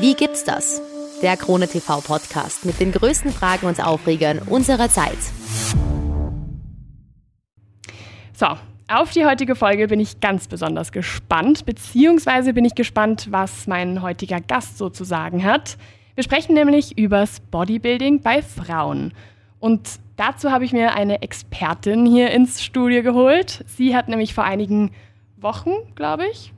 Wie gibt's das? Der Krone TV Podcast mit den größten Fragen und Aufregern unserer Zeit. So, auf die heutige Folge bin ich ganz besonders gespannt, beziehungsweise bin ich gespannt, was mein heutiger Gast sozusagen hat. Wir sprechen nämlich übers Bodybuilding bei Frauen. Und dazu habe ich mir eine Expertin hier ins Studio geholt. Sie hat nämlich vor einigen Wochen, glaube ich,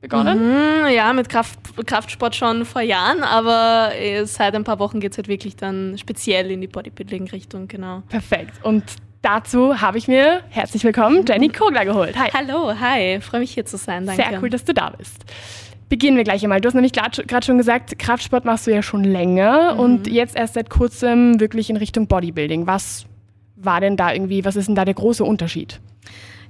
begonnen. Mhm, ja, mit Kraft, Kraftsport schon vor Jahren, aber äh, seit ein paar Wochen geht es halt wirklich dann speziell in die Bodybuilding-Richtung, genau. Perfekt. Und dazu habe ich mir herzlich willkommen Jenny Kogler geholt. Hi. Hallo, hi. Freue mich hier zu sein. Danke. Sehr cool, dass du da bist. Beginnen wir gleich einmal. Du hast nämlich gerade schon gesagt, Kraftsport machst du ja schon länger mhm. und jetzt erst seit kurzem wirklich in Richtung Bodybuilding. Was war denn da irgendwie, was ist denn da der große Unterschied?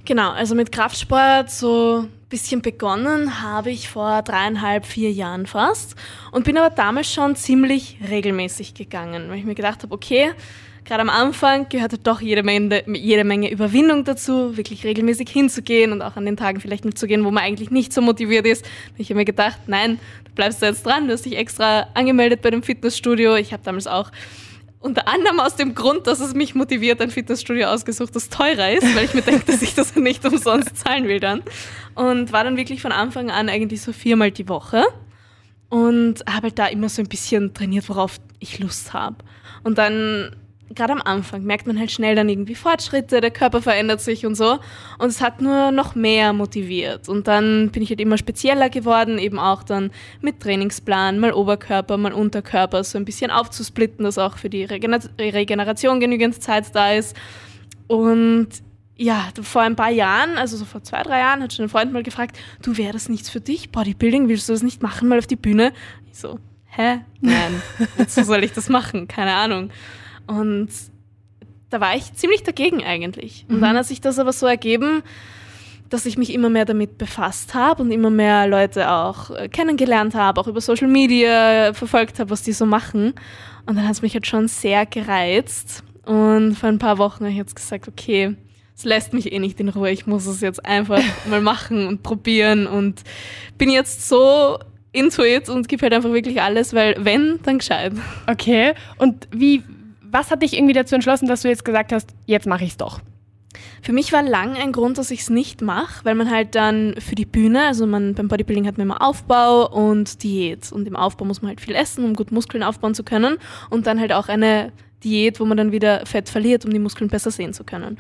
Genau, also mit Kraftsport so bisschen begonnen habe ich vor dreieinhalb, vier Jahren fast und bin aber damals schon ziemlich regelmäßig gegangen, weil ich mir gedacht habe, okay, gerade am Anfang gehört halt doch jede Menge, jede Menge Überwindung dazu, wirklich regelmäßig hinzugehen und auch an den Tagen vielleicht mitzugehen, wo man eigentlich nicht so motiviert ist. Ich habe mir gedacht, nein, du bleibst da jetzt dran, du hast dich extra angemeldet bei dem Fitnessstudio. Ich habe damals auch unter anderem aus dem Grund, dass es mich motiviert, ein Fitnessstudio ausgesucht, das teurer ist, weil ich mir denke, dass ich das nicht umsonst zahlen will dann. Und war dann wirklich von Anfang an eigentlich so viermal die Woche und habe halt da immer so ein bisschen trainiert, worauf ich Lust habe. Und dann gerade am Anfang merkt man halt schnell dann irgendwie Fortschritte, der Körper verändert sich und so. Und es hat nur noch mehr motiviert. Und dann bin ich halt immer spezieller geworden, eben auch dann mit Trainingsplan, mal Oberkörper, mal Unterkörper, so ein bisschen aufzusplitten, dass auch für die Regeneration genügend Zeit da ist. Und ja, vor ein paar Jahren, also so vor zwei, drei Jahren, hat schon ein Freund mal gefragt, du wäre das nichts für dich, Bodybuilding, willst du das nicht machen, mal auf die Bühne? Ich so, hä? Nein, wozu soll ich das machen? Keine Ahnung. Und da war ich ziemlich dagegen eigentlich. Und mhm. dann hat sich das aber so ergeben, dass ich mich immer mehr damit befasst habe und immer mehr Leute auch äh, kennengelernt habe, auch über Social Media verfolgt habe, was die so machen. Und dann hat es mich halt schon sehr gereizt. Und vor ein paar Wochen habe ich jetzt gesagt, okay, es lässt mich eh nicht in Ruhe. Ich muss es jetzt einfach mal machen und probieren. Und bin jetzt so into it und gebe halt einfach wirklich alles, weil wenn, dann gescheit. Okay. Und wie, was hat dich irgendwie dazu entschlossen, dass du jetzt gesagt hast, jetzt mache ich es doch? Für mich war lang ein Grund, dass ich es nicht mache, weil man halt dann für die Bühne, also man beim Bodybuilding hat man immer Aufbau und Diät. Und im Aufbau muss man halt viel essen, um gut Muskeln aufbauen zu können. Und dann halt auch eine Diät, wo man dann wieder Fett verliert, um die Muskeln besser sehen zu können.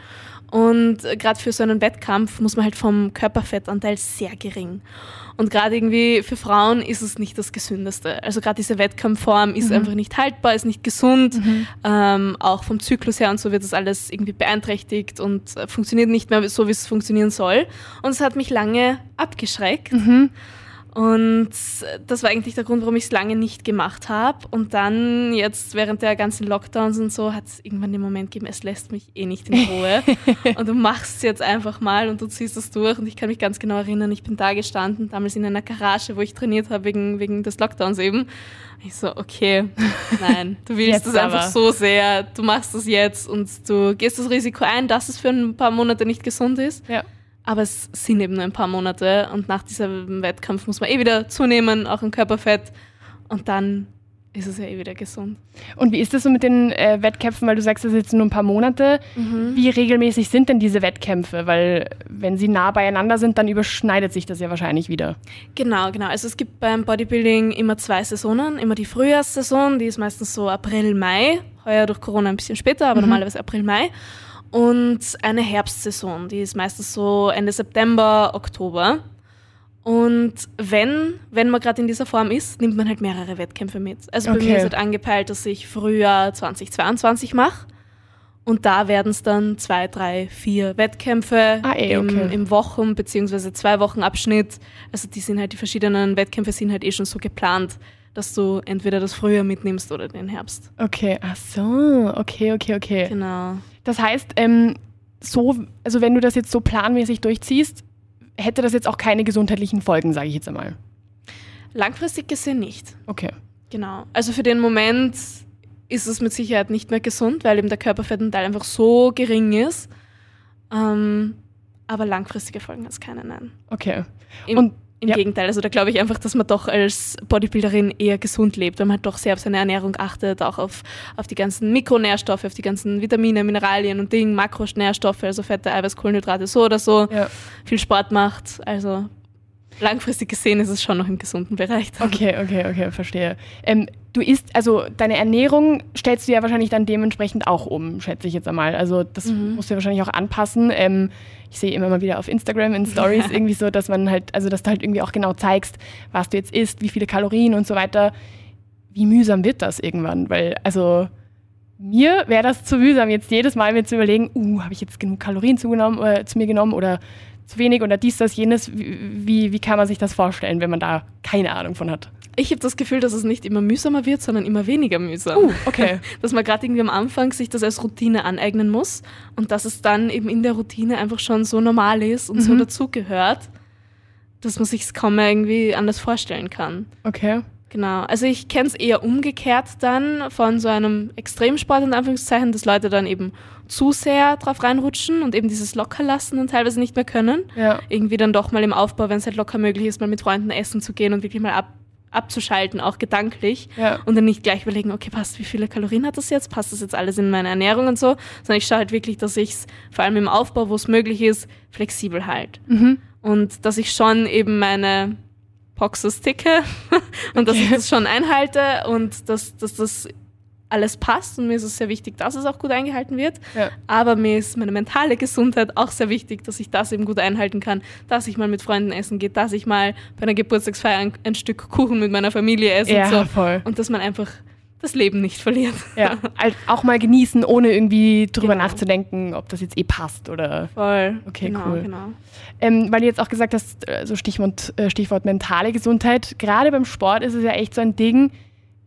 Und gerade für so einen Wettkampf muss man halt vom Körperfettanteil sehr gering. Und gerade irgendwie für Frauen ist es nicht das Gesündeste. Also gerade diese Wettkampfform ist mhm. einfach nicht haltbar, ist nicht gesund. Mhm. Ähm, auch vom Zyklus her und so wird das alles irgendwie beeinträchtigt und äh, funktioniert nicht mehr so, wie es funktionieren soll. Und es hat mich lange abgeschreckt. Mhm. Und das war eigentlich der Grund, warum ich es lange nicht gemacht habe. Und dann jetzt während der ganzen Lockdowns und so hat es irgendwann den Moment gegeben, es lässt mich eh nicht in Ruhe. und du machst es jetzt einfach mal und du ziehst es durch. Und ich kann mich ganz genau erinnern, ich bin da gestanden, damals in einer Garage, wo ich trainiert habe wegen, wegen des Lockdowns eben. Ich so, okay, nein, du willst es einfach so sehr, du machst es jetzt und du gehst das Risiko ein, dass es für ein paar Monate nicht gesund ist. Ja. Aber es sind eben nur ein paar Monate und nach diesem Wettkampf muss man eh wieder zunehmen, auch im Körperfett. Und dann ist es ja eh wieder gesund. Und wie ist das so mit den äh, Wettkämpfen, weil du sagst, das sind jetzt nur ein paar Monate. Mhm. Wie regelmäßig sind denn diese Wettkämpfe? Weil wenn sie nah beieinander sind, dann überschneidet sich das ja wahrscheinlich wieder. Genau, genau. Also es gibt beim Bodybuilding immer zwei Saisonen. Immer die Frühjahrssaison, die ist meistens so April, Mai. Heuer durch Corona ein bisschen später, aber mhm. normalerweise April, Mai und eine Herbstsaison, die ist meistens so Ende September, Oktober. Und wenn, wenn man gerade in dieser Form ist, nimmt man halt mehrere Wettkämpfe mit. Also okay. bei mir ist halt angepeilt, dass ich Frühjahr 2022 mache. Und da werden es dann zwei, drei, vier Wettkämpfe ah, eh, okay. im, im Wochen- bzw. zwei Wochen Abschnitt. Also die sind halt, die verschiedenen Wettkämpfe sind halt eh schon so geplant, dass du entweder das Frühjahr mitnimmst oder den Herbst. Okay, ach so, okay, okay, okay. Genau. Das heißt, ähm, so, also wenn du das jetzt so planmäßig durchziehst, hätte das jetzt auch keine gesundheitlichen Folgen, sage ich jetzt einmal. Langfristig gesehen nicht. Okay. Genau. Also für den Moment ist es mit Sicherheit nicht mehr gesund, weil eben der Körperfettanteil einfach so gering ist. Ähm, aber langfristige Folgen hat es keine, nein. Okay. Im, Und Im Ja. Gegenteil, also da glaube ich einfach, dass man doch als Bodybuilderin eher gesund lebt, weil man halt doch sehr auf seine Ernährung achtet, auch auf, auf die ganzen Mikronährstoffe, auf die ganzen Vitamine, Mineralien und Dinge, Makronährstoffe, also Fette, Eiweiß, Kohlenhydrate, so oder so, Ja. viel Sport macht. Also langfristig gesehen ist es schon noch im gesunden Bereich. dann. Okay, okay, okay, verstehe. Ähm, du isst, also deine Ernährung stellst du ja wahrscheinlich dann dementsprechend auch um, schätze ich jetzt einmal. Also das Mhm. musst du ja wahrscheinlich auch anpassen. Ähm, ich sehe immer mal wieder auf Instagram in Stories irgendwie so, dass man halt, also dass du halt irgendwie auch genau zeigst, was du jetzt isst, wie viele Kalorien und so weiter. Wie mühsam wird das irgendwann? Weil, also mir wäre das zu mühsam, jetzt jedes Mal mir zu überlegen, uh, habe ich jetzt genug Kalorien zugenommen, äh, zu mir genommen oder zu wenig oder dies, das, jenes. Wie, wie, kann man sich das vorstellen, wenn man da keine Ahnung von hat? Ich habe das Gefühl, dass es nicht immer mühsamer wird, sondern immer weniger mühsam. Uh, okay. dass man gerade irgendwie am Anfang sich das als Routine aneignen muss und dass es dann eben in der Routine einfach schon so normal ist und so Mhm. dazugehört, dass man sich es kaum mehr irgendwie anders vorstellen kann. Okay. Genau. Also ich kenne es eher umgekehrt dann von so einem Extremsport in Anführungszeichen, dass Leute dann eben zu sehr drauf reinrutschen und eben dieses Lockerlassen dann teilweise nicht mehr können. Ja. Irgendwie dann doch mal im Aufbau, wenn es halt locker möglich ist, mal mit Freunden essen zu gehen und wirklich mal ab, abzuschalten, auch gedanklich. Ja. Und dann nicht gleich überlegen, okay, passt, wie viele Kalorien hat das jetzt? Passt das jetzt alles in meine Ernährung und so? Sondern ich schaue halt wirklich, dass ich es vor allem im Aufbau, wo es möglich ist, flexibel halt. Mhm. Und dass ich schon eben meine Boxes ticke und dass ich Okay. das schon einhalte und dass, dass das alles passt. Und mir ist es sehr wichtig, dass es auch gut eingehalten wird. Ja. Aber mir ist meine mentale Gesundheit auch sehr wichtig, dass ich das eben gut einhalten kann, dass ich mal mit Freunden essen gehe, dass ich mal bei einer Geburtstagsfeier ein, ein Stück Kuchen mit meiner Familie esse Ja, und so. voll. Und dass man einfach das Leben nicht verliert. Ja. Halt auch mal genießen, ohne irgendwie drüber Genau. nachzudenken, ob das jetzt eh passt oder. Voll. Okay, genau, cool. Genau. Ähm, weil du jetzt auch gesagt hast, äh, so Stichwort, äh, Stichwort mentale Gesundheit. Gerade beim Sport ist es ja echt so ein Ding.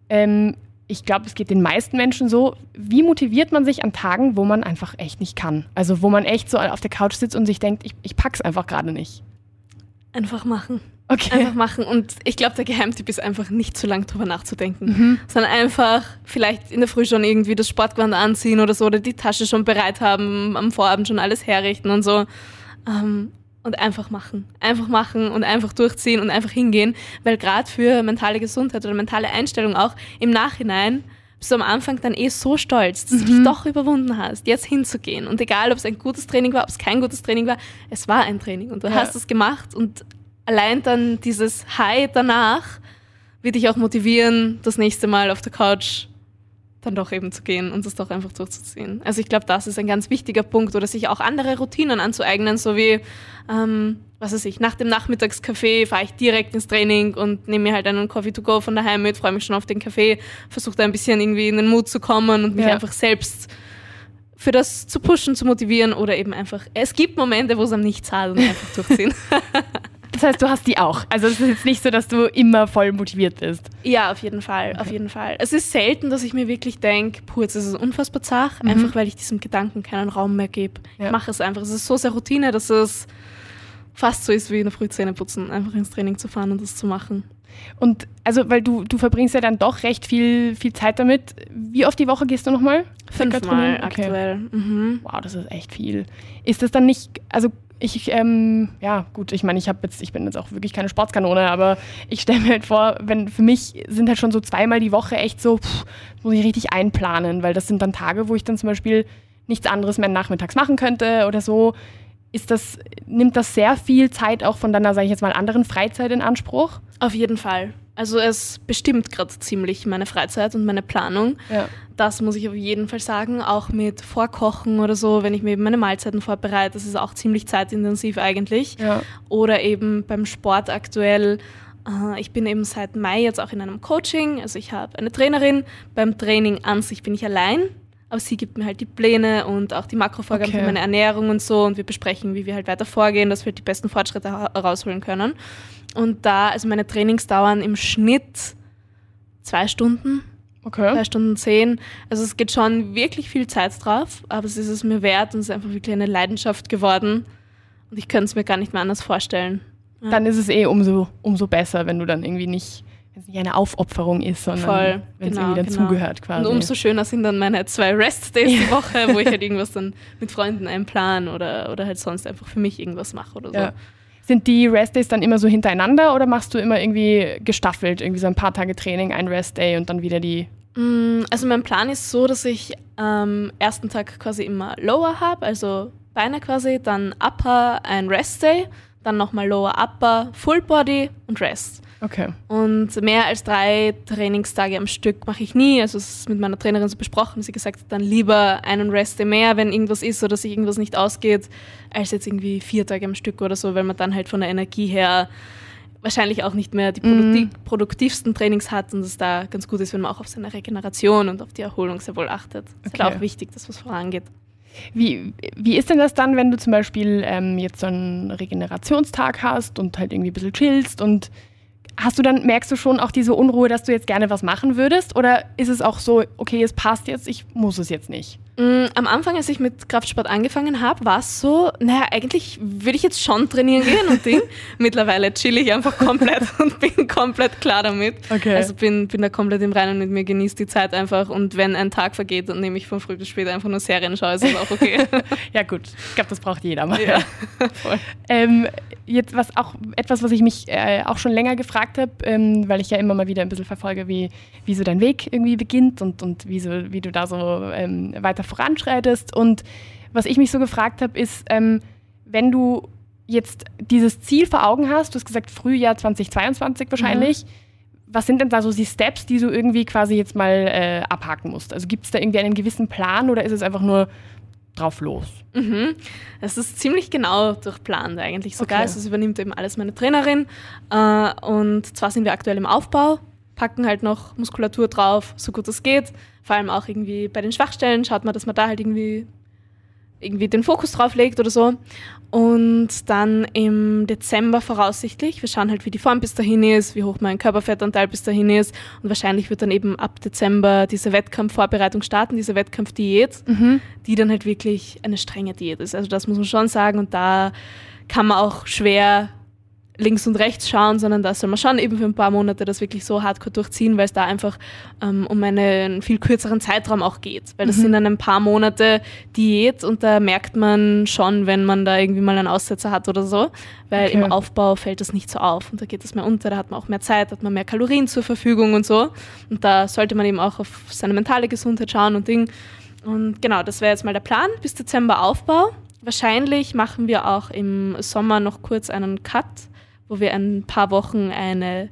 Ähm, ich glaube, es geht den meisten Menschen so. Wie motiviert man sich an Tagen, wo man einfach echt nicht kann? Also wo man echt so auf der Couch sitzt und sich denkt, ich, ich pack's einfach gerade nicht. Einfach machen. Okay. Einfach machen. Und ich glaube, der Geheimtipp ist einfach nicht zu lang drüber nachzudenken, Mhm. sondern einfach vielleicht in der Früh schon irgendwie das Sportgewand anziehen oder so oder die Tasche schon bereit haben, am Vorabend schon alles herrichten und so. Ähm, und einfach machen. Einfach machen und einfach durchziehen und einfach hingehen, weil gerade für mentale Gesundheit oder mentale Einstellung auch im Nachhinein bist du am Anfang dann eh so stolz, dass du dich doch überwunden hast, jetzt hinzugehen. Und egal, ob es ein gutes Training war, ob es kein gutes Training war, es war ein Training und du Ja. hast es gemacht und allein dann dieses High danach wird dich auch motivieren, das nächste Mal auf der Couch dann doch eben zu gehen und das doch einfach durchzuziehen. Also ich glaube, das ist ein ganz wichtiger Punkt oder sich auch andere Routinen anzueignen, so wie, ähm, was weiß ich, nach dem Nachmittagskaffee fahre ich direkt ins Training und nehme mir halt einen Coffee to go von daheim mit, freue mich schon auf den Kaffee, versuche da ein bisschen irgendwie in den Mut zu kommen und mich Ja. einfach selbst für das zu pushen, zu motivieren oder eben einfach, es gibt Momente, wo es am Nichts hat und einfach durchziehen. Das heißt, du hast die auch. Also es ist jetzt nicht so, dass du immer voll motiviert bist. Ja, auf jeden Fall, auf jeden Fall. Es ist selten, dass ich mir wirklich denke, puh, jetzt ist es unfassbar zart, Mhm. einfach weil ich diesem Gedanken keinen Raum mehr gebe. Ja. Ich mache es einfach. Es ist so sehr Routine, dass es fast so ist wie in der Frühzähne putzen, einfach ins Training zu fahren und das zu machen. Und also, weil du, du verbringst ja dann doch recht viel, viel Zeit damit. Wie oft die Woche gehst du nochmal? Fünfmal? Okay. aktuell. Mhm. Wow, das ist echt viel. Ist das dann nicht, also ich, ähm, ja gut, ich meine, ich habe jetzt, ich bin jetzt auch wirklich keine Sportskanone, aber ich stelle mir halt vor, wenn für mich sind halt schon so zweimal die Woche echt so, pff, muss ich richtig einplanen, weil das sind dann Tage, wo ich dann zum Beispiel nichts anderes mehr nachmittags machen könnte oder so. Ist das, nimmt das sehr viel Zeit auch von deiner, sage ich jetzt mal, anderen Freizeit in Anspruch? Auf jeden Fall. Also es bestimmt gerade ziemlich meine Freizeit und meine Planung. Ja. Das muss ich auf jeden Fall sagen. Auch mit Vorkochen oder so, wenn ich mir eben meine Mahlzeiten vorbereite, das ist auch ziemlich zeitintensiv eigentlich. Ja. Oder eben beim Sport aktuell. äh, Ich bin eben seit Mai jetzt auch in einem Coaching. Also ich habe eine Trainerin. Beim Training an sich bin ich allein. Aber sie gibt mir halt die Pläne und auch die Makrovorgaben Okay. für meine Ernährung und so. Und wir besprechen, wie wir halt weiter vorgehen, dass wir die besten Fortschritte ha- rausholen können. Und da, also meine Trainings dauern im Schnitt zwei Stunden, Okay. zwei Stunden zehn. Also es geht schon wirklich viel Zeit drauf, aber es ist es mir wert und es ist einfach wirklich eine Leidenschaft geworden. Und ich könnte es mir gar nicht mehr anders vorstellen. Ja. Dann ist es eh umso, umso besser, wenn du dann irgendwie nicht, es nicht eine Aufopferung ist, sondern wenn es genau, irgendwie genau. dazugehört quasi. Und umso schöner sind dann meine zwei Rest-Days die Woche, wo ich halt irgendwas dann mit Freunden einplan oder, oder halt sonst einfach für mich irgendwas mache oder so. Ja. Sind die Restdays dann immer so hintereinander oder machst du immer irgendwie gestaffelt, irgendwie so ein paar Tage Training, ein Restday und dann wieder die? Mm, also mein Plan ist so, dass ich am ähm, ersten Tag quasi immer Lower habe, also Beine quasi, dann Upper, ein Restday, dann nochmal Lower, Upper, Full Body und Rest. Okay. Und mehr als drei Trainingstage am Stück mache ich nie. Also es ist mit meiner Trainerin so besprochen. Sie gesagt dann lieber einen Rest mehr, wenn irgendwas ist oder sich irgendwas nicht ausgeht, als jetzt irgendwie vier Tage am Stück oder so, weil man dann halt von der Energie her wahrscheinlich auch nicht mehr die produktiv mhm. produktivsten Trainings hat und es da ganz gut ist, wenn man auch auf seine Regeneration und auf die Erholung sehr wohl achtet. Okay. Ist halt auch wichtig, dass was vorangeht. Wie, wie ist denn das dann, wenn du zum Beispiel ähm, jetzt so einen Regenerationstag hast und halt irgendwie ein bisschen chillst und Hast du dann, merkst du schon auch diese Unruhe, dass du jetzt gerne was machen würdest? Oder ist es auch so, okay, es passt jetzt, ich muss es jetzt nicht? Mm, am Anfang, als ich mit Kraftsport angefangen habe, war es so, naja, eigentlich würde ich jetzt schon trainieren gehen und Ding. Mittlerweile chill ich einfach komplett und bin komplett klar damit. Okay. Also bin, bin da komplett im Reinen mit mir, genieße die Zeit einfach und wenn ein Tag vergeht, dann nehme ich von früh bis spät einfach nur Serien schaue, ist das auch okay. ja gut, ich glaube, das braucht jeder mal. Ja, voll. Ähm, jetzt was auch, etwas, was ich mich äh, auch schon länger gefragt habe, ähm, weil ich ja immer mal wieder ein bisschen verfolge, wie, wie so dein Weg irgendwie beginnt und, und wie, so, wie du da so ähm, weiter weiter voranschreitest. Und was ich mich so gefragt habe, ist, ähm, wenn du jetzt dieses Ziel vor Augen hast, du hast gesagt Frühjahr 2022 wahrscheinlich, mhm. was sind denn da so die Steps, die du irgendwie quasi jetzt mal äh, abhaken musst? Also gibt es da irgendwie einen gewissen Plan oder ist es einfach nur drauf los? Mhm. Das ist ziemlich genau durchplant eigentlich sogar. Okay. Also es übernimmt eben alles meine Trainerin. Äh, und zwar sind wir aktuell im Aufbau packen halt noch Muskulatur drauf, so gut es geht. Vor allem auch irgendwie bei den Schwachstellen schaut man, dass man da halt irgendwie, irgendwie den Fokus drauf legt oder so. Und dann im Dezember voraussichtlich, wir schauen halt, wie die Form bis dahin ist, wie hoch mein Körperfettanteil bis dahin ist. Und wahrscheinlich wird dann eben ab Dezember diese Wettkampfvorbereitung starten, diese Wettkampfdiät, mhm. die dann halt wirklich eine strenge Diät ist. Also das muss man schon sagen. Und da kann man auch schwer links und rechts schauen, sondern da soll man schon eben für ein paar Monate das wirklich so hardcore durchziehen, weil es da einfach ähm, um einen viel kürzeren Zeitraum auch geht. Weil das mhm. sind dann ein paar Monate Diät und da merkt man schon, wenn man da irgendwie mal einen Aussetzer hat oder so, weil okay. im Aufbau fällt das nicht so auf und da geht es mehr unter, da hat man auch mehr Zeit, hat man mehr Kalorien zur Verfügung und so. Und da sollte man eben auch auf seine mentale Gesundheit schauen und Ding. Und genau, das wäre jetzt mal der Plan, bis Dezember Aufbau. Wahrscheinlich machen wir auch im Sommer noch kurz einen Cut wo wir ein paar Wochen eine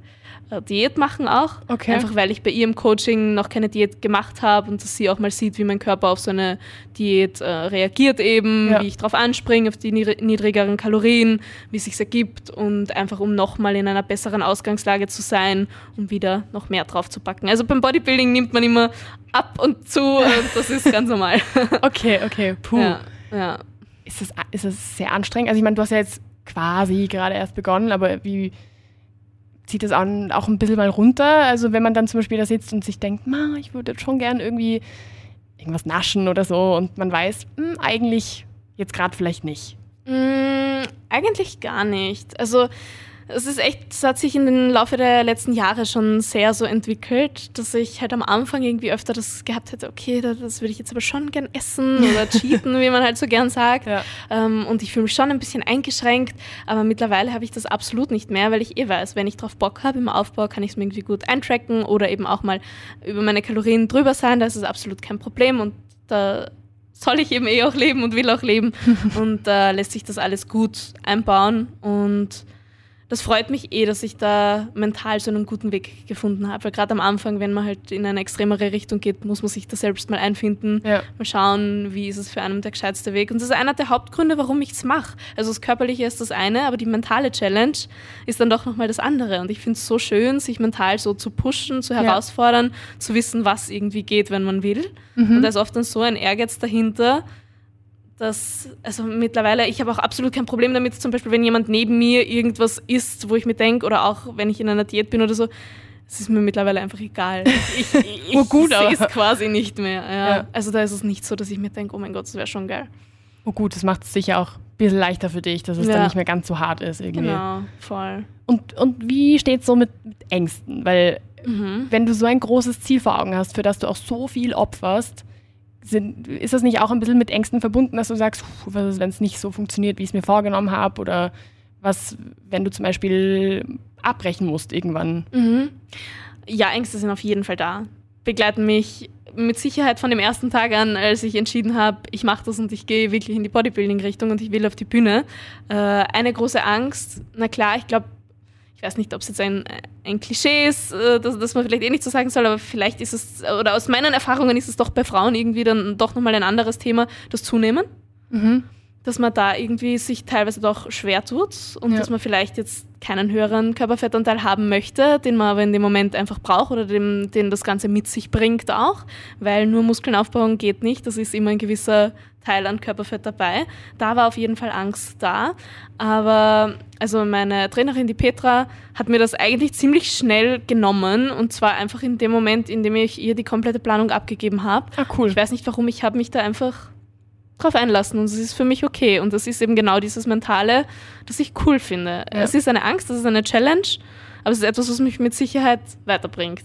äh, Diät machen auch. Okay. Einfach weil ich bei ihr im Coaching noch keine Diät gemacht habe und dass sie auch mal sieht, wie mein Körper auf so eine Diät äh, reagiert eben, ja. wie ich darauf anspringe, auf die niedrigeren Kalorien, wie es sich ergibt und einfach um nochmal in einer besseren Ausgangslage zu sein, um wieder noch mehr drauf zu packen. Also beim Bodybuilding nimmt man immer ab und zu und das ist ganz normal. okay, okay, puh. Ja, ja. Ist, das, ist das sehr anstrengend? Also ich meine, du hast ja jetzt quasi gerade erst begonnen, aber wie zieht das auch, auch ein bisschen mal runter? Also wenn man dann zum Beispiel da sitzt und sich denkt, Ma, ich würde schon gern irgendwie irgendwas naschen oder so und man weiß, mh, hm, eigentlich jetzt gerade vielleicht nicht. Mm, eigentlich gar nicht. Also es ist echt, es hat sich in den Laufe der letzten Jahre schon sehr so entwickelt, dass ich halt am Anfang irgendwie öfter das gehabt hätte, okay, das würde ich jetzt aber schon gern essen oder cheaten, wie man halt so gern sagt. Ja. Ähm, und ich fühle mich schon ein bisschen eingeschränkt, aber mittlerweile habe ich das absolut nicht mehr, weil ich eh weiß, wenn ich drauf Bock habe im Aufbau, kann ich es mir irgendwie gut eintracken oder eben auch mal über meine Kalorien drüber sein, da ist es absolut kein Problem und da soll ich eben eh auch leben und will auch leben und da äh, lässt sich das alles gut einbauen und das freut mich eh, dass ich da mental so einen guten Weg gefunden habe. Weil gerade am Anfang, wenn man halt in eine extremere Richtung geht, muss man sich da selbst mal einfinden, ja. mal schauen, wie ist es für einen der gescheitste Weg. Und das ist einer der Hauptgründe, warum ich es mache. Also das Körperliche ist das eine, aber die mentale Challenge ist dann doch nochmal das andere. Und ich finde es so schön, sich mental so zu pushen, zu herausfordern, ja. zu wissen, was irgendwie geht, wenn man will. Mhm. Und da ist oft dann so ein Ehrgeiz dahinter, dass, also mittlerweile, ich habe auch absolut kein Problem damit, zum Beispiel, wenn jemand neben mir irgendwas isst, wo ich mir denke, oder auch wenn ich in einer Diät bin oder so, es ist mir mittlerweile einfach egal. Ich, ich, oh gut, sehe es quasi nicht mehr. Ja. Ja. Also da ist es nicht so, dass ich mir denke, oh mein Gott, das wäre schon geil. Oh gut, das macht es sicher auch ein bisschen leichter für dich, dass es ja. dann nicht mehr ganz so hart ist irgendwie. Genau, voll. Und, und wie steht es so mit, mit Ängsten? Weil mhm. wenn du so ein großes Ziel vor Augen hast, für das du auch so viel opferst, sind, ist das nicht auch ein bisschen mit Ängsten verbunden, dass du sagst, was ist, wenn es nicht so funktioniert, wie ich es mir vorgenommen habe? Oder Was, wenn du zum Beispiel abbrechen musst irgendwann? Mhm. Ja, Ängste sind auf jeden Fall da. Begleiten mich mit Sicherheit von dem ersten Tag an, als ich entschieden habe, ich mache das und ich gehe wirklich in die Bodybuilding-Richtung und ich will auf die Bühne. Äh, eine große Angst, na klar, ich glaube, ich weiß nicht, ob es jetzt ein, ein Klischee ist, äh, das, das man vielleicht eh nicht so sagen soll, aber vielleicht ist es, oder aus meinen Erfahrungen ist es doch bei Frauen irgendwie dann doch nochmal ein anderes Thema, das Zunehmen. Mhm dass man da irgendwie sich teilweise doch schwer tut und ja. dass man vielleicht jetzt keinen höheren Körperfettanteil haben möchte, den man aber in dem Moment einfach braucht oder dem, den das Ganze mit sich bringt auch, weil nur Muskeln aufbauen geht nicht, das ist immer ein gewisser Teil an Körperfett dabei. Da war auf jeden Fall Angst da, aber also meine Trainerin, die Petra, hat mir das eigentlich ziemlich schnell genommen und zwar einfach in dem Moment, in dem ich ihr die komplette Planung abgegeben habe. Ah, cool. Ich weiß nicht warum, ich habe mich da einfach drauf einlassen und es ist für mich okay. Und das ist eben genau dieses Mentale, das ich cool finde. Ja. Es ist eine Angst, es ist eine Challenge, aber es ist etwas, was mich mit Sicherheit weiterbringt.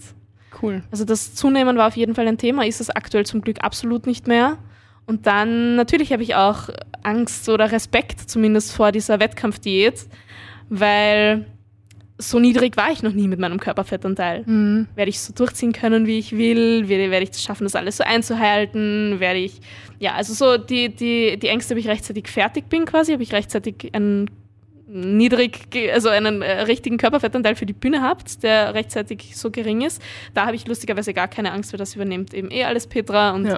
Cool. Also das Zunehmen war auf jeden Fall ein Thema, ist es aktuell zum Glück absolut nicht mehr. Und dann natürlich habe ich auch Angst oder Respekt zumindest vor dieser Wettkampfdiät, weil so niedrig war ich noch nie mit meinem Körperfettanteil. Mhm. Werde ich so durchziehen können, wie ich will? Werde, werde ich es schaffen, das alles so einzuhalten? Werde ich, ja, also so die, die, die Ängste, ob ich rechtzeitig fertig bin quasi, ob ich rechtzeitig einen niedrig, also einen äh, richtigen Körperfettanteil für die Bühne habt, der rechtzeitig so gering ist. Da habe ich lustigerweise gar keine Angst, weil das übernimmt eben eh alles Petra und ja.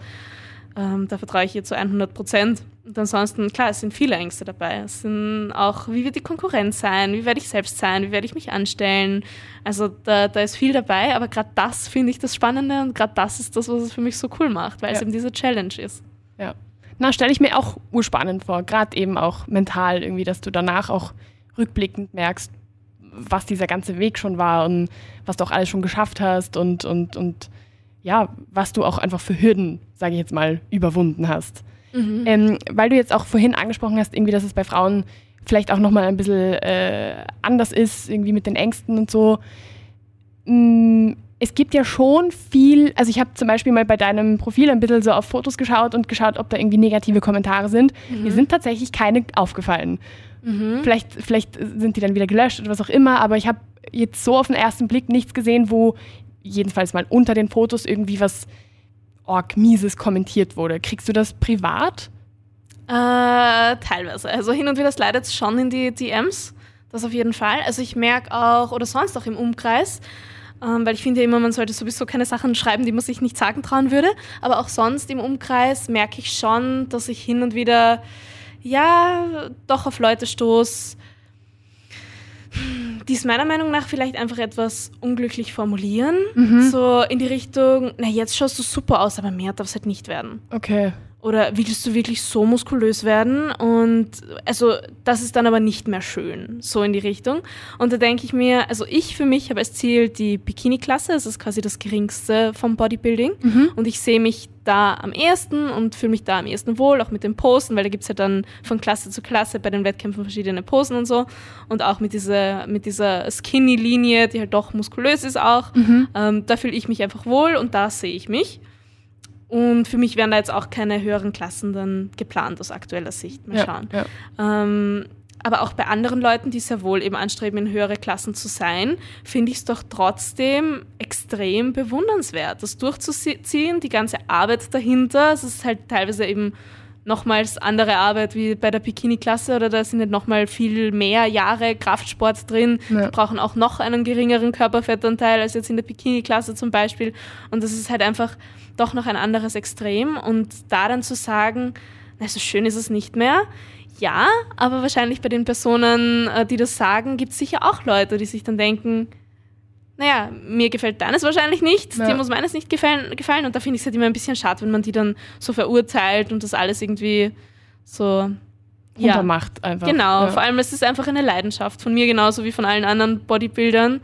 Ähm, da vertraue ich ihr zu 100 Prozent. Und ansonsten, klar, es sind viele Ängste dabei. Es sind auch, wie wird die Konkurrenz sein? Wie werde ich selbst sein? Wie werde ich mich anstellen? Also da, da ist viel dabei, aber gerade das finde ich das Spannende und gerade das ist das, was es für mich so cool macht, weil ja. es eben diese Challenge ist. Ja. Na, stelle ich mir auch urspannend vor, gerade eben auch mental irgendwie, dass du danach auch rückblickend merkst, was dieser ganze Weg schon war und was du auch alles schon geschafft hast und, und, und ja, was du auch einfach für Hürden, sage ich jetzt mal, überwunden hast. Mhm. Ähm, weil du jetzt auch vorhin angesprochen hast, irgendwie, dass es bei Frauen vielleicht auch nochmal ein bisschen äh, anders ist, irgendwie mit den Ängsten und so. Mm, es gibt ja schon viel, also ich habe zum Beispiel mal bei deinem Profil ein bisschen so auf Fotos geschaut und geschaut, ob da irgendwie negative Kommentare sind. Mhm. Mir sind tatsächlich keine aufgefallen. Mhm. Vielleicht, vielleicht sind die dann wieder gelöscht oder was auch immer, aber ich habe jetzt so auf den ersten Blick nichts gesehen, wo jedenfalls mal unter den Fotos irgendwie was org mieses kommentiert wurde. Kriegst du das privat? Äh, teilweise. Also hin und wieder leidet es schon in die DMs. Das auf jeden Fall. Also ich merke auch, oder sonst auch im Umkreis, ähm, weil ich finde ja immer, man sollte sowieso keine Sachen schreiben, die man sich nicht sagen trauen würde. Aber auch sonst im Umkreis merke ich schon, dass ich hin und wieder, ja, doch auf Leute stoße, die es meiner Meinung nach vielleicht einfach etwas unglücklich formulieren. Mhm. So in die Richtung, na jetzt schaust du super aus, aber mehr darf es halt nicht werden. Okay. Oder willst du wirklich so muskulös werden? Und also das ist dann aber nicht mehr schön, so in die Richtung. Und da denke ich mir, also ich für mich habe als Ziel die Bikini-Klasse, das ist quasi das geringste vom Bodybuilding. Mhm. Und ich sehe mich da am ehesten und fühle mich da am ehesten wohl, auch mit den Posen, weil da gibt es ja dann von Klasse zu Klasse bei den Wettkämpfen verschiedene Posen und so. Und auch mit dieser, mit dieser Skinny-Linie, die halt doch muskulös ist auch. Mhm. Ähm, da fühle ich mich einfach wohl und da sehe ich mich. Und für mich wären da jetzt auch keine höheren Klassen dann geplant aus aktueller Sicht. Mal schauen. Ja, ja. Ähm, aber auch bei anderen Leuten, die sehr wohl eben anstreben, in höhere Klassen zu sein, finde ich es doch trotzdem extrem bewundernswert, das durchzuziehen, die ganze Arbeit dahinter. Es ist halt teilweise eben nochmals andere Arbeit wie bei der Bikini-Klasse oder da sind nicht nochmal viel mehr Jahre Kraftsport drin. Ja. Die brauchen auch noch einen geringeren Körperfettanteil als jetzt in der Bikini-Klasse zum Beispiel. Und das ist halt einfach doch noch ein anderes Extrem. Und da dann zu sagen, na, so schön ist es nicht mehr. Ja, aber wahrscheinlich bei den Personen, äh, die das sagen, gibt es sicher auch Leute, die sich dann denken, naja, mir gefällt deines wahrscheinlich nicht, ja. dir muss meines nicht gefallen, gefallen. Und da finde ich es halt immer ein bisschen schade, wenn man die dann so verurteilt und das alles irgendwie so ja, macht einfach. Genau, ja. vor allem es ist einfach eine Leidenschaft von mir genauso wie von allen anderen Bodybuildern.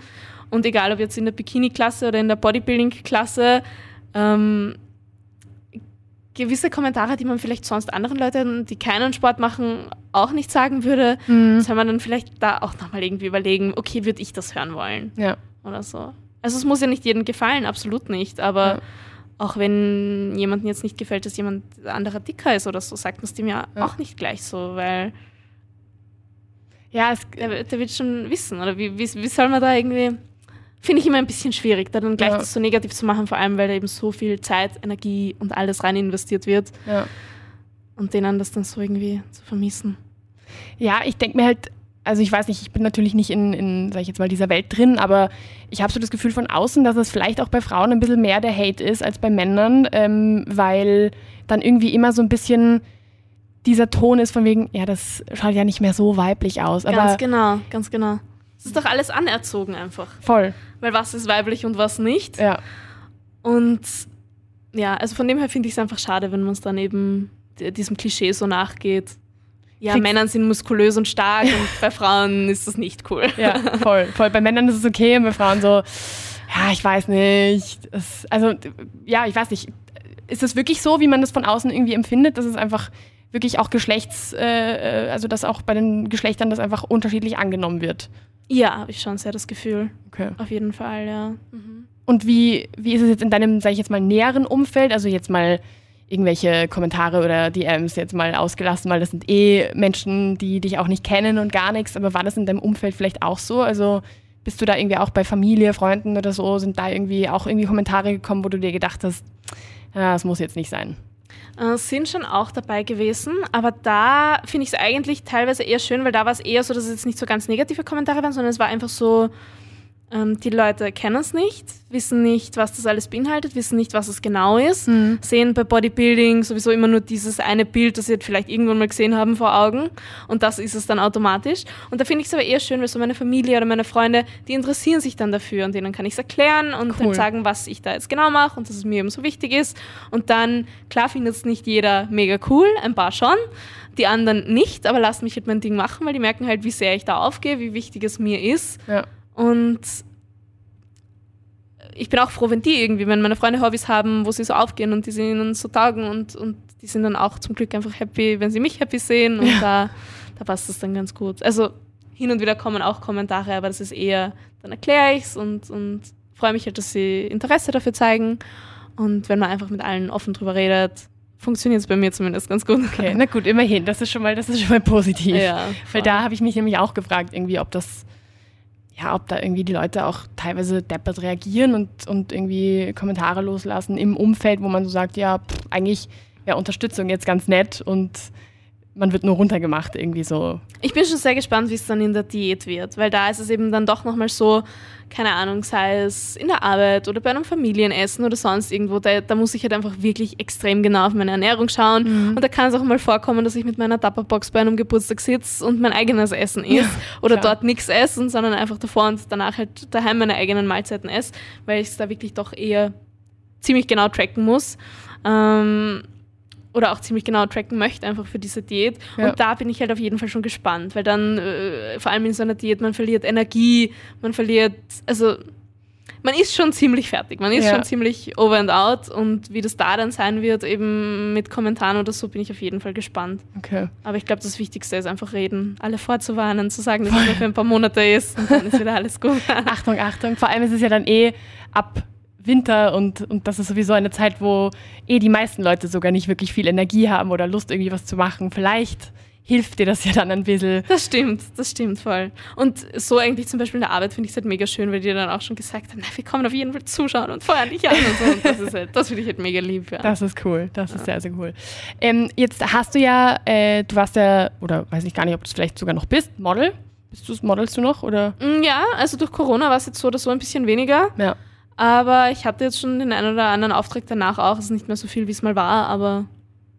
Und egal ob jetzt in der Bikini-Klasse oder in der Bodybuilding-Klasse, ähm, gewisse Kommentare, die man vielleicht sonst anderen Leuten, die keinen Sport machen, auch nicht sagen würde, mhm. soll man dann vielleicht da auch nochmal irgendwie überlegen, okay, würde ich das hören wollen? Ja oder so. Also es muss ja nicht jedem gefallen, absolut nicht, aber ja. auch wenn jemandem jetzt nicht gefällt, dass jemand anderer dicker ist oder so, sagt man es dem ja, ja, auch nicht gleich so, weil Ja, es, der, der, wird schon wissen, oder wie, wie, wie soll man da irgendwie. Finde ich immer ein bisschen schwierig, da dann gleich ja. das so negativ zu machen, vor allem weil da eben so viel Zeit, Energie und alles rein investiert wird. Ja. Und denen das dann so irgendwie zu vermissen. Ja, ich denke mir halt, also ich weiß nicht, ich bin natürlich nicht in, in sag ich jetzt mal, dieser Welt drin, aber ich habe so das Gefühl von außen, dass es vielleicht auch bei Frauen ein bisschen mehr der Hate ist als bei Männern, ähm, weil dann irgendwie immer so ein bisschen dieser Ton ist von wegen, ja, das schaut ja nicht mehr so weiblich aus. Aber ganz genau, ganz genau. Es ist doch alles anerzogen einfach. Voll. Weil was ist weiblich und was nicht. Ja. Und ja, also von dem her finde ich es einfach schade, wenn man es dann eben diesem Klischee so nachgeht. Ja, Männer sind muskulös und stark und bei Frauen ist das nicht cool. Ja, voll, voll. Bei Männern ist es okay und bei Frauen so, ja, ich weiß nicht. Das, also, ja, ich weiß nicht. Ist das wirklich so, wie man das von außen irgendwie empfindet, dass es einfach wirklich auch Geschlechts, äh, äh, also dass auch bei den Geschlechtern das einfach unterschiedlich angenommen wird. Ja, habe ich schon sehr das Gefühl. Okay. Auf jeden Fall, ja. Mhm. Und wie, wie ist es jetzt in deinem, sage ich jetzt mal, näheren Umfeld? Also jetzt mal irgendwelche Kommentare oder DMs jetzt mal ausgelassen, weil das sind eh Menschen, die dich auch nicht kennen und gar nichts. Aber war das in deinem Umfeld vielleicht auch so? Also bist du da irgendwie auch bei Familie, Freunden oder so, sind da irgendwie auch irgendwie Kommentare gekommen, wo du dir gedacht hast, ja, das muss jetzt nicht sein? Äh, sind schon auch dabei gewesen, aber da finde ich es eigentlich teilweise eher schön, weil da war es eher so, dass es jetzt nicht so ganz negative Kommentare waren, sondern es war einfach so, ähm, die Leute kennen es nicht, wissen nicht, was das alles beinhaltet, wissen nicht, was es genau ist, mhm. sehen bei Bodybuilding sowieso immer nur dieses eine Bild, das sie vielleicht irgendwann mal gesehen haben vor Augen und das ist es dann automatisch. Und da finde ich es aber eher schön, weil so meine Familie oder meine Freunde, die interessieren sich dann dafür und denen kann ich es erklären und cool. dann sagen, was ich da jetzt genau mache und dass es mir eben so wichtig ist. Und dann, klar findet es nicht jeder mega cool, ein paar schon die anderen nicht, aber lasst mich halt mein Ding machen, weil die merken halt, wie sehr ich da aufgehe, wie wichtig es mir ist. Ja. Und ich bin auch froh, wenn die irgendwie, wenn meine Freunde Hobbys haben, wo sie so aufgehen und die sind ihnen so taugen und, und die sind dann auch zum Glück einfach happy, wenn sie mich happy sehen und ja. da, da passt das dann ganz gut. Also hin und wieder kommen auch Kommentare, aber das ist eher, dann erkläre ich es und, und freue mich halt, dass sie Interesse dafür zeigen. Und wenn man einfach mit allen offen drüber redet, funktioniert es bei mir zumindest ganz gut. Okay, na gut, immerhin, das ist schon mal, das ist schon mal positiv. Ja, Weil da habe ich mich nämlich auch gefragt, irgendwie, ob das ja, ob da irgendwie die Leute auch teilweise deppert reagieren und, und irgendwie Kommentare loslassen im Umfeld, wo man so sagt, ja, pff, eigentlich wäre Unterstützung jetzt ganz nett und man wird nur runtergemacht irgendwie so. Ich bin schon sehr gespannt, wie es dann in der Diät wird, weil da ist es eben dann doch nochmal so, keine Ahnung, sei es in der Arbeit oder bei einem Familienessen oder sonst irgendwo, da, da muss ich halt einfach wirklich extrem genau auf meine Ernährung schauen mhm. und da kann es auch mal vorkommen, dass ich mit meiner Tupperbox bei einem Geburtstag sitze und mein eigenes Essen isst ja, oder klar. dort nichts essen, sondern einfach davor und danach halt daheim meine eigenen Mahlzeiten esse, weil ich es da wirklich doch eher ziemlich genau tracken muss. Ähm, oder auch ziemlich genau tracken möchte, einfach für diese Diät. Ja. Und da bin ich halt auf jeden Fall schon gespannt, weil dann, äh, vor allem in so einer Diät, man verliert Energie, man verliert, also man ist schon ziemlich fertig, man ist ja. schon ziemlich over and out und wie das da dann sein wird, eben mit Kommentaren oder so, bin ich auf jeden Fall gespannt. Okay. Aber ich glaube, das Wichtigste ist einfach reden, alle vorzuwarnen, zu sagen, dass es nur für ein paar Monate ist und dann ist wieder alles gut. Achtung, Achtung, vor allem ist es ja dann eh ab Winter und, und das ist sowieso eine Zeit, wo eh die meisten Leute sogar nicht wirklich viel Energie haben oder Lust, irgendwie was zu machen. Vielleicht hilft dir das ja dann ein bisschen. Das stimmt, das stimmt voll. Und so eigentlich zum Beispiel in der Arbeit finde ich es halt mega schön, weil die dann auch schon gesagt haben, na, wir kommen auf jeden Fall zuschauen und feuern dich an und so. Und das halt, das finde ich halt mega lieb. Ja. Das ist cool, das ja. ist sehr, sehr cool. Ähm, jetzt hast du ja, äh, du warst ja, oder weiß ich gar nicht, ob du es vielleicht sogar noch bist, Model. Bist du modelst du noch oder? Mm, ja, also durch Corona war es jetzt so oder so ein bisschen weniger. Ja. Aber ich hatte jetzt schon den einen oder anderen Auftrag danach auch. Es ist nicht mehr so viel, wie es mal war, aber.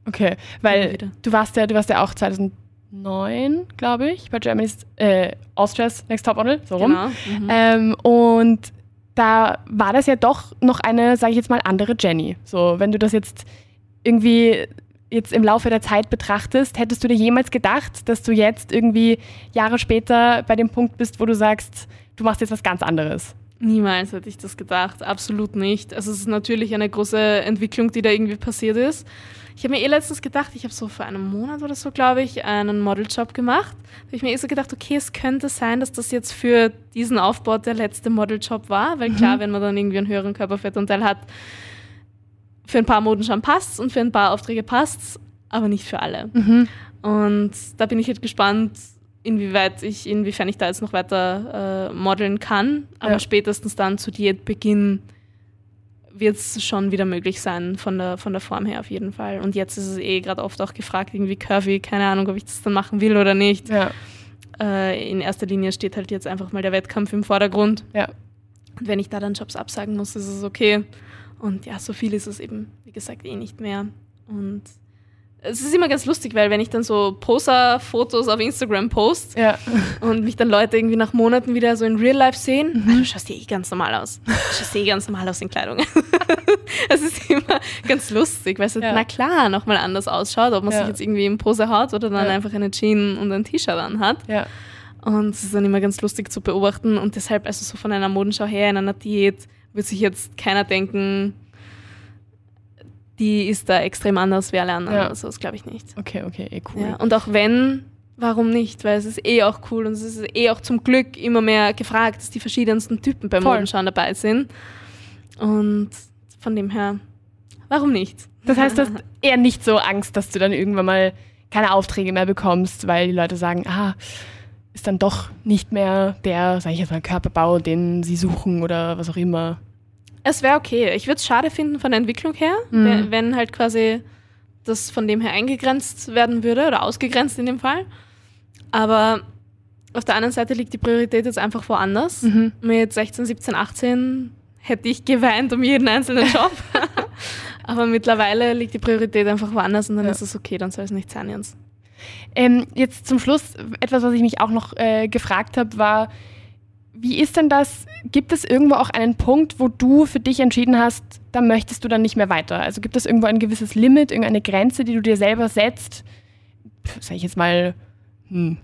Okay, weil du warst ja, du warst ja auch 2009, glaube ich, bei Germany's äh, Austria's Next Top Model, so rum. Genau. Mhm. Ähm, und da war das ja doch noch eine, sage ich jetzt mal, andere Jenny. So, wenn du das jetzt irgendwie jetzt im Laufe der Zeit betrachtest, hättest du dir jemals gedacht, dass du jetzt irgendwie Jahre später bei dem Punkt bist, wo du sagst, du machst jetzt was ganz anderes? Niemals hätte ich das gedacht, absolut nicht. Also es ist natürlich eine große Entwicklung, die da irgendwie passiert ist. Ich habe mir eh letztens gedacht, ich habe so vor einem Monat oder so, glaube ich, einen Modeljob gemacht. Da habe ich mir eh so gedacht, okay, es könnte sein, dass das jetzt für diesen Aufbau der letzte Modeljob war, weil mhm. klar, wenn man dann irgendwie einen höheren Körperfettanteil hat, für ein paar Modenschauen passt und für ein paar Aufträge passt aber nicht für alle. Mhm. Und da bin ich halt gespannt, inwieweit ich, inwiefern ich da jetzt noch weiter äh, modeln kann. Aber Ja. spätestens dann zu Diätbeginn wird es schon wieder möglich sein, von der, von der Form her auf jeden Fall. Und jetzt ist es eh gerade oft auch gefragt, irgendwie curvy, keine Ahnung, ob ich das dann machen will oder nicht. Ja, Äh, in erster Linie steht halt jetzt einfach mal der Wettkampf im Vordergrund. ja. Und wenn ich da dann Jobs absagen muss, ist es okay. Und ja, so viel ist es eben, wie gesagt, eh nicht mehr. Und es ist immer ganz lustig, weil wenn ich dann so Poser-Fotos auf Instagram post Ja, und mich dann Leute irgendwie nach Monaten wieder so in Real Life sehen, ah, du schaust ja eh ganz normal aus. Du schaust eh ganz normal aus in Kleidung. Es ist immer ganz lustig, weil es Ja. na klar, nochmal anders ausschaut, ob man Ja. sich jetzt irgendwie im Pose haut oder dann einfach eine Jeans und ein T-Shirt anhat. ja. Und es ist dann immer ganz lustig zu beobachten. Und deshalb, also so von einer Modenschau her, in einer Diät, wird sich jetzt keiner denken, die ist da extrem anders wie alle anderen. Ja. Also das glaube ich nicht. Okay, okay, eh cool. Ja. Und auch wenn, warum nicht? Weil es ist eh auch cool und es ist eh auch zum Glück immer mehr gefragt, dass die verschiedensten Typen beim Voll. Modenschauen dabei sind. Und von dem her, warum nicht? Das heißt, du hast eher nicht so Angst, dass du dann irgendwann mal keine Aufträge mehr bekommst, weil die Leute sagen, ah, ist dann doch nicht mehr der, sag ich jetzt mal, Körperbau, den sie suchen oder was auch immer. Es wäre okay. Ich würde es schade finden von der Entwicklung her, Mhm. wenn, wenn halt quasi das von dem her eingegrenzt werden würde oder ausgegrenzt in dem Fall. Aber auf der anderen Seite liegt die Priorität jetzt einfach woanders. Mhm. Mit 16, 17, 18 hätte ich geweint um jeden einzelnen Job. Aber mittlerweile liegt die Priorität einfach woanders und dann Ja. ist es okay, dann soll es nicht sein, Jens. Ähm, jetzt zum Schluss, etwas, was ich mich auch noch äh, gefragt habe, war, wie ist denn das? Gibt es irgendwo auch einen Punkt, wo du für dich entschieden hast, da möchtest du dann nicht mehr weiter? Also gibt es irgendwo ein gewisses Limit, irgendeine Grenze, die du dir selber setzt? Sag ich jetzt mal, hm,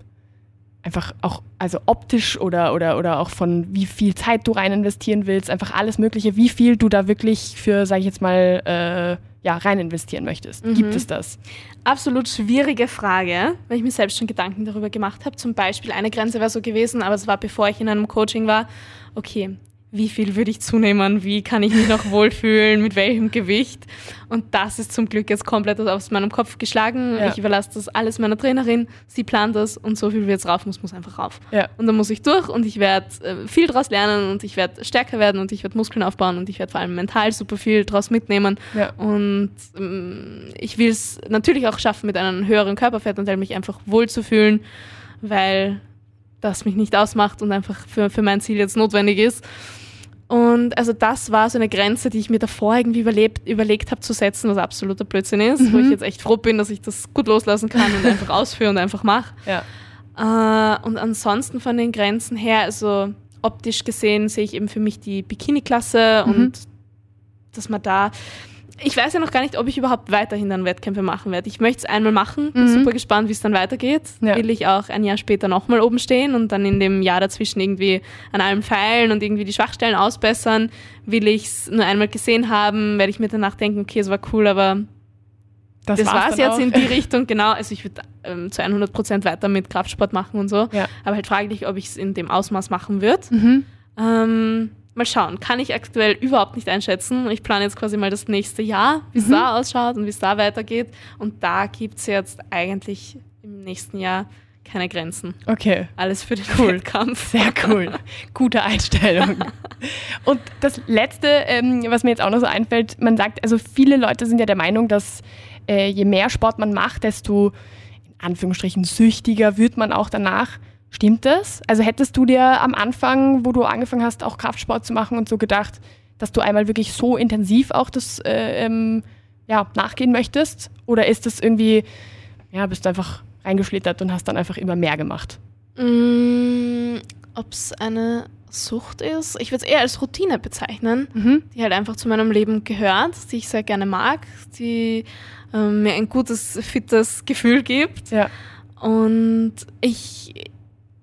einfach auch, also optisch oder, oder, oder auch von wie viel Zeit du rein investieren willst, einfach alles Mögliche, wie viel du da wirklich für, sag ich jetzt mal, äh, ja, rein investieren möchtest. Mhm. Gibt es das? Absolut schwierige Frage, weil ich mir selbst schon Gedanken darüber gemacht habe. Zum Beispiel eine Grenze wäre so gewesen, aber es war bevor ich in einem Coaching war. Okay, wie viel würde ich zunehmen? Wie kann ich mich noch wohlfühlen? Mit welchem Gewicht? Und das ist zum Glück jetzt komplett aus meinem Kopf geschlagen. Ja. Ich überlasse das alles meiner Trainerin. Sie plant das und so viel wie jetzt rauf muss, muss einfach rauf. Ja. Und dann muss ich durch und ich werde äh, viel daraus lernen und ich werde stärker werden und ich werde Muskeln aufbauen und ich werde vor allem mental super viel daraus mitnehmen. Ja. Und ähm, ich will es natürlich auch schaffen, mit einem höheren Körperfettanteil mich einfach wohlzufühlen, weil das mich nicht ausmacht und einfach für, für mein Ziel jetzt notwendig ist. Und also das war so eine Grenze, die ich mir davor irgendwie überlebt, überlegt habe zu setzen, was absoluter Blödsinn ist, wo ich jetzt echt froh bin, dass ich das gut loslassen kann und einfach ausführe und einfach mache. Ja. Äh, und ansonsten von den Grenzen her, also optisch gesehen, sehe ich eben für mich die Bikini-Klasse Mhm. und dass man da. Ich weiß ja noch gar nicht, ob ich überhaupt weiterhin dann Wettkämpfe machen werde. Ich möchte es einmal machen, bin Mhm. super gespannt, wie es dann weitergeht. Ja. Will ich auch ein Jahr später nochmal oben stehen und dann in dem Jahr dazwischen irgendwie an allem feilen und irgendwie die Schwachstellen ausbessern. Will ich es nur einmal gesehen haben, werde ich mir danach denken, okay, es war cool, aber das war's war es dann jetzt auch. in die Richtung, genau. Also ich würde ähm, zu 100 Prozent weiter mit Kraftsport machen und so. Ja. Aber halt fraglich, ob ich es in dem Ausmaß machen würde. Mhm. Ähm, mal schauen. Kann ich aktuell überhaupt nicht einschätzen. Ich plane jetzt quasi mal das nächste Jahr, wie es Mhm. da ausschaut und wie es da weitergeht. Und da gibt es jetzt eigentlich im nächsten Jahr keine Grenzen. Okay. Alles für den Cool. Wettkampf. Sehr cool. Gute Einstellung. Und das Letzte, ähm, was mir jetzt auch noch so einfällt, man sagt, also viele Leute sind ja der Meinung, dass äh, je mehr Sport man macht, desto in Anführungsstrichen süchtiger wird man auch danach. Stimmt das? Also hättest du dir am Anfang, wo du angefangen hast, auch Kraftsport zu machen und so gedacht, dass du einmal wirklich so intensiv auch das äh, ähm, ja, nachgehen möchtest? Oder ist das irgendwie, ja, bist du einfach reingeschlittert und hast dann einfach immer mehr gemacht? Mm, Ob es eine Sucht ist? Ich würde es eher als Routine bezeichnen. Mhm. die halt einfach zu meinem Leben gehört, die ich sehr gerne mag, die ähm, mir ein gutes, fittes Gefühl gibt. Ja. Und ich,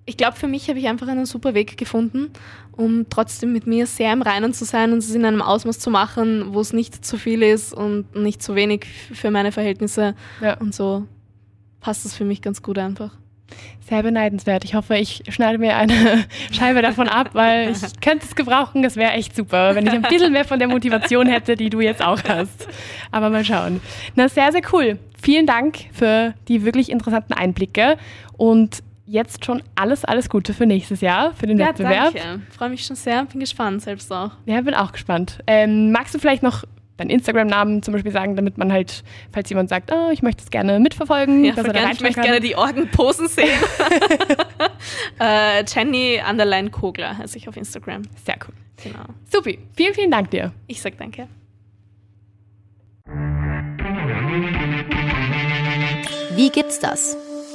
ich glaube, für mich habe ich einfach einen super Weg gefunden, um trotzdem mit mir sehr im Reinen zu sein und es in einem Ausmaß zu machen, wo es nicht zu viel ist und nicht zu wenig für meine Verhältnisse. Ja. Und so passt es für mich ganz gut einfach. Sehr beneidenswert. Ich hoffe, ich schneide mir eine Scheibe davon ab, weil ich könnte es gebrauchen. Das wäre echt super, wenn ich ein bisschen mehr von der Motivation hätte, die du jetzt auch hast. Aber mal schauen. Na, sehr, sehr cool. Vielen Dank für die wirklich interessanten Einblicke. Und jetzt schon alles, alles Gute für nächstes Jahr, für den Ja, Wettbewerb. danke. Freue mich schon sehr, bin gespannt selbst auch. Ja, bin auch gespannt. Ähm, magst du vielleicht noch deinen Instagram-Namen zum Beispiel sagen, damit man halt, falls jemand sagt, oh, ich möchte es gerne mitverfolgen, Ja, dass er da. Ich möchte kann. gerne die Orgenposen sehen. äh, Jenny Underline Kogler heiße ich auf Instagram. Sehr cool. Genau. Supi, vielen, vielen Dank dir. Ich sag danke. Wie gibt's das?